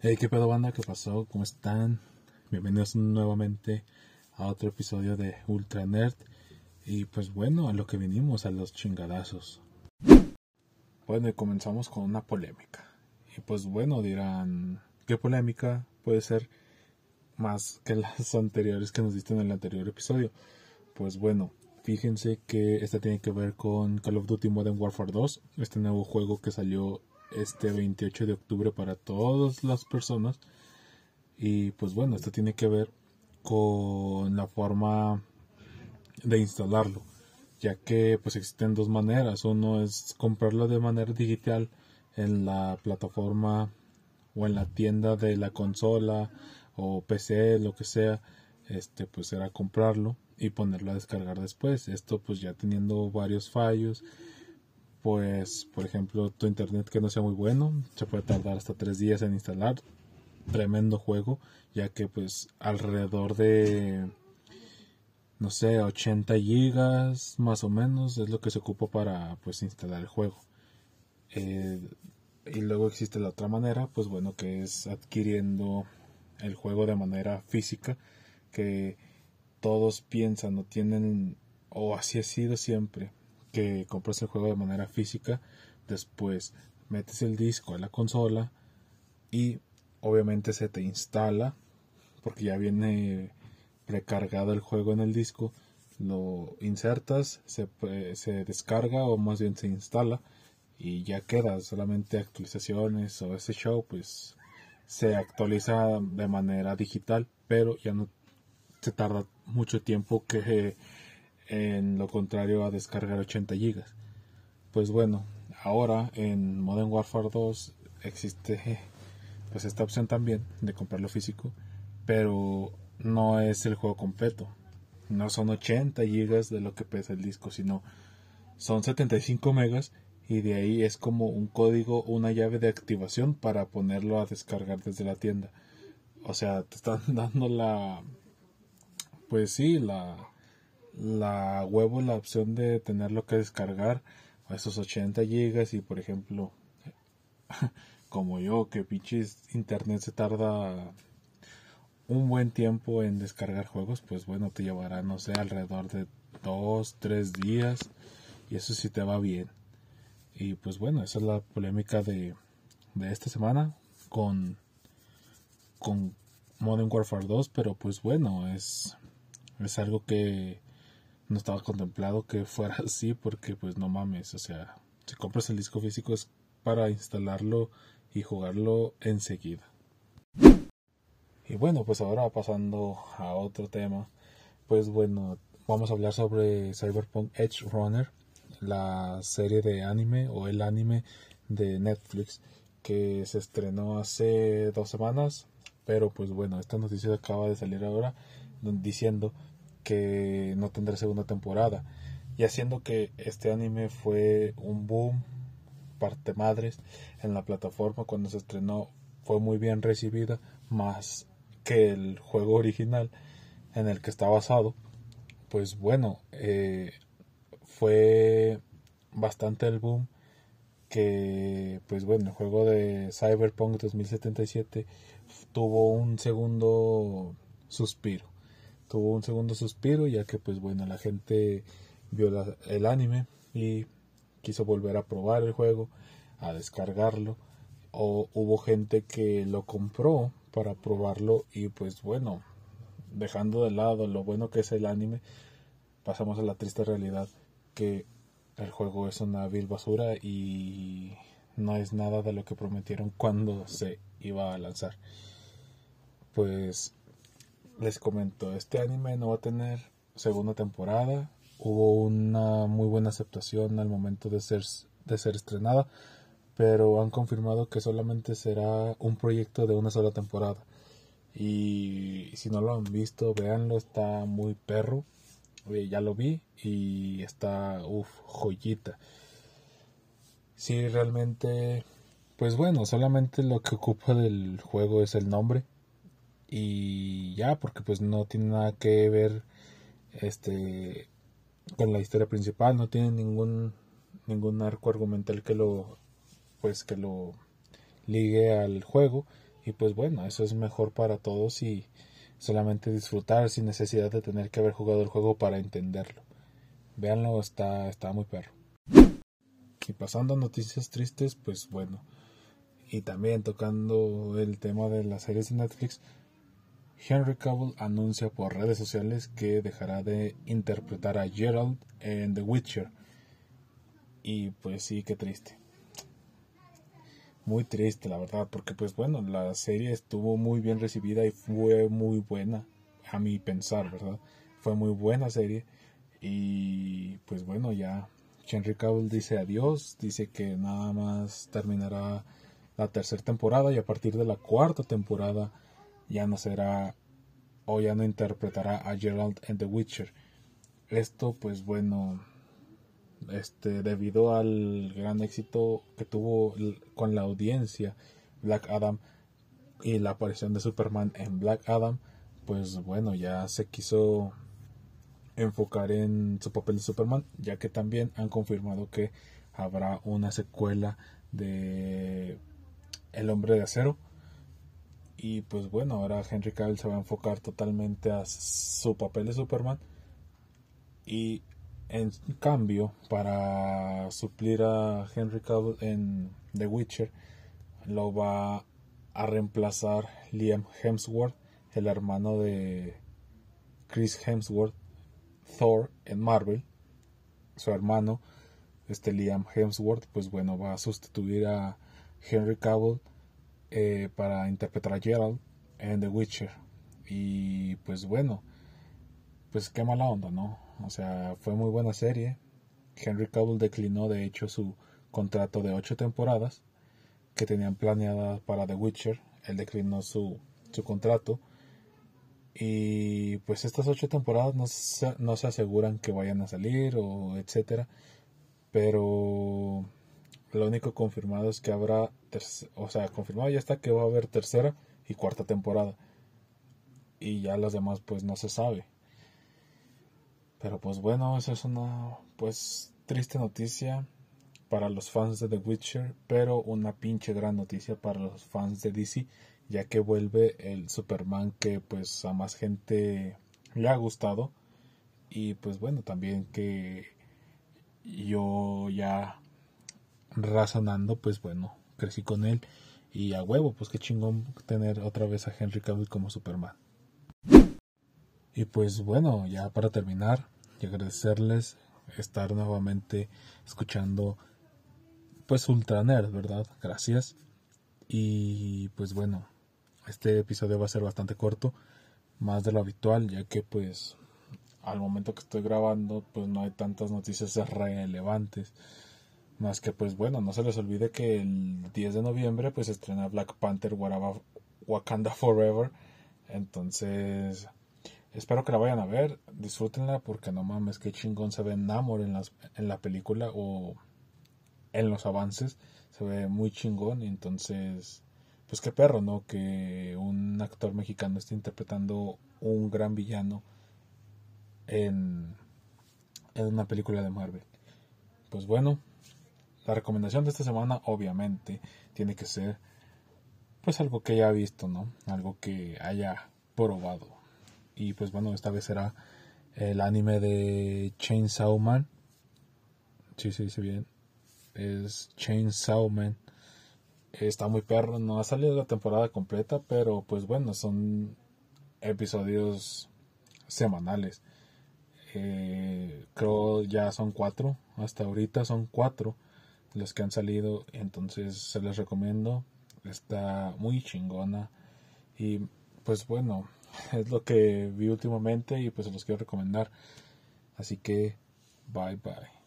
Hey, qué pedo banda, qué pasó, cómo están. Bienvenidos nuevamente a otro episodio de Ultra Nerd. Y pues bueno, a lo que venimos, a los chingadazos. Bueno, y comenzamos con una polémica. Y pues bueno, dirán, ¿qué polémica puede ser más que las anteriores que nos diste en el anterior episodio? Pues bueno, fíjense que esta tiene que ver con Call of Duty Modern Warfare 2, este nuevo juego que salió este 28 de octubre para todas las personas. Y pues bueno, esto tiene que ver con la forma de instalarlo, ya que pues existen dos maneras. Uno es comprarlo de manera digital en la plataforma o en la tienda de la consola o PC, lo que sea, este pues era comprarlo y ponerlo a descargar después. Esto pues ya teniendo varios fallos pues por ejemplo tu internet que no sea muy bueno se puede tardar hasta tres días en instalar. Tremendo juego ya que pues alrededor de no sé 80 gigas más o menos es lo que se ocupa para pues instalar el juego. Eh, y luego existe la otra manera pues bueno que es adquiriendo el juego de manera física que todos piensan o tienen o así ha sido siempre que compras el juego de manera física, después metes el disco a la consola y obviamente se te instala porque ya viene precargado el juego en el disco, lo insertas, se, se descarga o más bien se instala y ya queda. Solamente actualizaciones o ese show pues se actualiza de manera digital pero ya no se tarda mucho tiempo que en lo contrario a descargar 80 GB. Pues bueno, ahora en Modern Warfare 2 existe pues esta opción también de comprarlo físico, pero no es el juego completo. No son 80 GB de lo que pesa el disco, sino son 75 megas y de ahí es como un código, una llave de activación para ponerlo a descargar desde la tienda. O sea, te están dando la pues sí, la la huevo la opción de tenerlo que descargar a esos 80 gigas y por ejemplo como yo que pinches internet se tarda un buen tiempo en descargar juegos pues bueno te llevará no sé alrededor de dos tres días y eso sí te va bien. Y pues bueno esa es la polémica de, de esta semana con con Modern Warfare 2 pero pues bueno es es algo que no estaba contemplado que fuera así porque pues no mames, o sea, si compras el disco físico es para instalarlo y jugarlo enseguida. Y bueno, pues ahora pasando a otro tema, pues bueno, vamos a hablar sobre Cyberpunk Edge Runner, la serie de anime o el anime de Netflix que se estrenó hace dos semanas, pero pues bueno, esta noticia acaba de salir ahora diciendo que no tendrá segunda temporada. Y haciendo que este anime fue un boom, parte madres, en la plataforma cuando se estrenó fue muy bien recibida, más que el juego original en el que está basado. Pues bueno, eh, fue bastante el boom que pues bueno el juego de Cyberpunk 2077 tuvo un segundo suspiro tuvo un segundo suspiro ya que pues bueno la gente vio el anime y quiso volver a probar el juego a descargarlo. O hubo gente que lo compró para probarlo y pues bueno dejando de lado lo bueno que es el anime pasamos a la triste realidad que el juego es una vil basura y no es nada de lo que prometieron cuando se iba a lanzar. Pues les comento, este anime no va a tener segunda temporada. Hubo una muy buena aceptación al momento de ser, de ser estrenada, pero han confirmado que solamente será un proyecto de una sola temporada. Y si no lo han visto, véanlo, está muy perro. ya lo vi y está, uff, joyita. Sí, realmente, pues bueno, solamente lo que ocupa del juego es el nombre y ya porque pues no tiene nada que ver este con la historia principal no tiene ningún ningún arco argumental que lo pues que lo ligue al juego Y pues bueno, eso es mejor para todos y solamente disfrutar sin necesidad de tener que haber jugado el juego para entenderlo. Véanlo, está, está muy perro. Y pasando a noticias tristes, pues bueno. Y también tocando el tema de las series de Netflix, Henry Cavill anuncia por redes sociales que dejará de interpretar a Gerald en The Witcher. Y pues sí, qué triste. Muy triste, la verdad, porque pues bueno, la serie estuvo muy bien recibida y fue muy buena, a mi pensar, ¿verdad? Fue muy buena serie y pues bueno, ya Henry Cavill dice adiós, dice que nada más terminará la tercera temporada y a partir de la cuarta temporada ya no será o ya no interpretará a Gerald en The Witcher. Esto pues bueno, este debido al gran éxito que tuvo con la audiencia Black Adam y la aparición de Superman en Black Adam, pues bueno, ya se quiso enfocar en su papel de Superman, ya que también han confirmado que habrá una secuela de El hombre de acero. Y pues bueno, ahora Henry Cavill se va a enfocar totalmente a su papel de Superman. Y en cambio, para suplir a Henry Cavill en The Witcher, lo va a reemplazar Liam Hemsworth, el hermano de Chris Hemsworth, Thor en Marvel, su hermano, este Liam Hemsworth, pues bueno, va a sustituir a Henry Cavill eh, para interpretar a Gerald en The Witcher. Y pues bueno, pues qué mala onda, ¿no? O sea, fue muy buena serie. Henry Cavill declinó de hecho su contrato de ocho temporadas que tenían planeada para The Witcher. Él declinó su, su contrato y pues estas ocho temporadas no se, no se aseguran que vayan a salir o etcétera. Pero lo único confirmado es que habrá, o sea, confirmado ya está que va a haber tercera y cuarta temporada. Y ya las demás pues no se sabe. Pero pues bueno, eso es una pues triste noticia para los fans de The Witcher, pero una pinche gran noticia para los fans de DC ya que vuelve el Superman que pues a más gente le ha gustado y pues bueno también que yo ya razonando pues bueno crecí con él. Y a huevo pues qué chingón tener otra vez a Henry Cavill como Superman. Y pues bueno ya para terminar y agradecerles estar nuevamente escuchando pues Ultra Nerd verdad gracias. Y pues bueno este episodio va a ser bastante corto, más de lo habitual, ya que pues al momento que estoy grabando pues no hay tantas noticias relevantes. Más que pues bueno, no se les olvide que el 10 de noviembre pues estrena Black Panther Wakanda Forever. Entonces, espero que la vayan a ver, disfrútenla porque no mames, que chingón se ve Namor en, las, en la película o en los avances. Se ve muy chingón entonces pues qué perro, ¿no? Que un actor mexicano esté interpretando un gran villano en, en una película de Marvel. Pues bueno, la recomendación de esta semana obviamente tiene que ser pues algo que haya visto, ¿no? Algo que haya probado. Y pues bueno, esta vez será el anime de Chainsaw Man. Sí, se dice bien. Es Chainsaw Man está muy perro. No ha salido la temporada completa, pero pues bueno, son episodios semanales. Eh, creo ya son cuatro, hasta ahorita son cuatro los que han salido, entonces se les recomiendo. Está muy chingona y pues bueno, es lo que vi últimamente y pues se los quiero recomendar. Así que bye bye.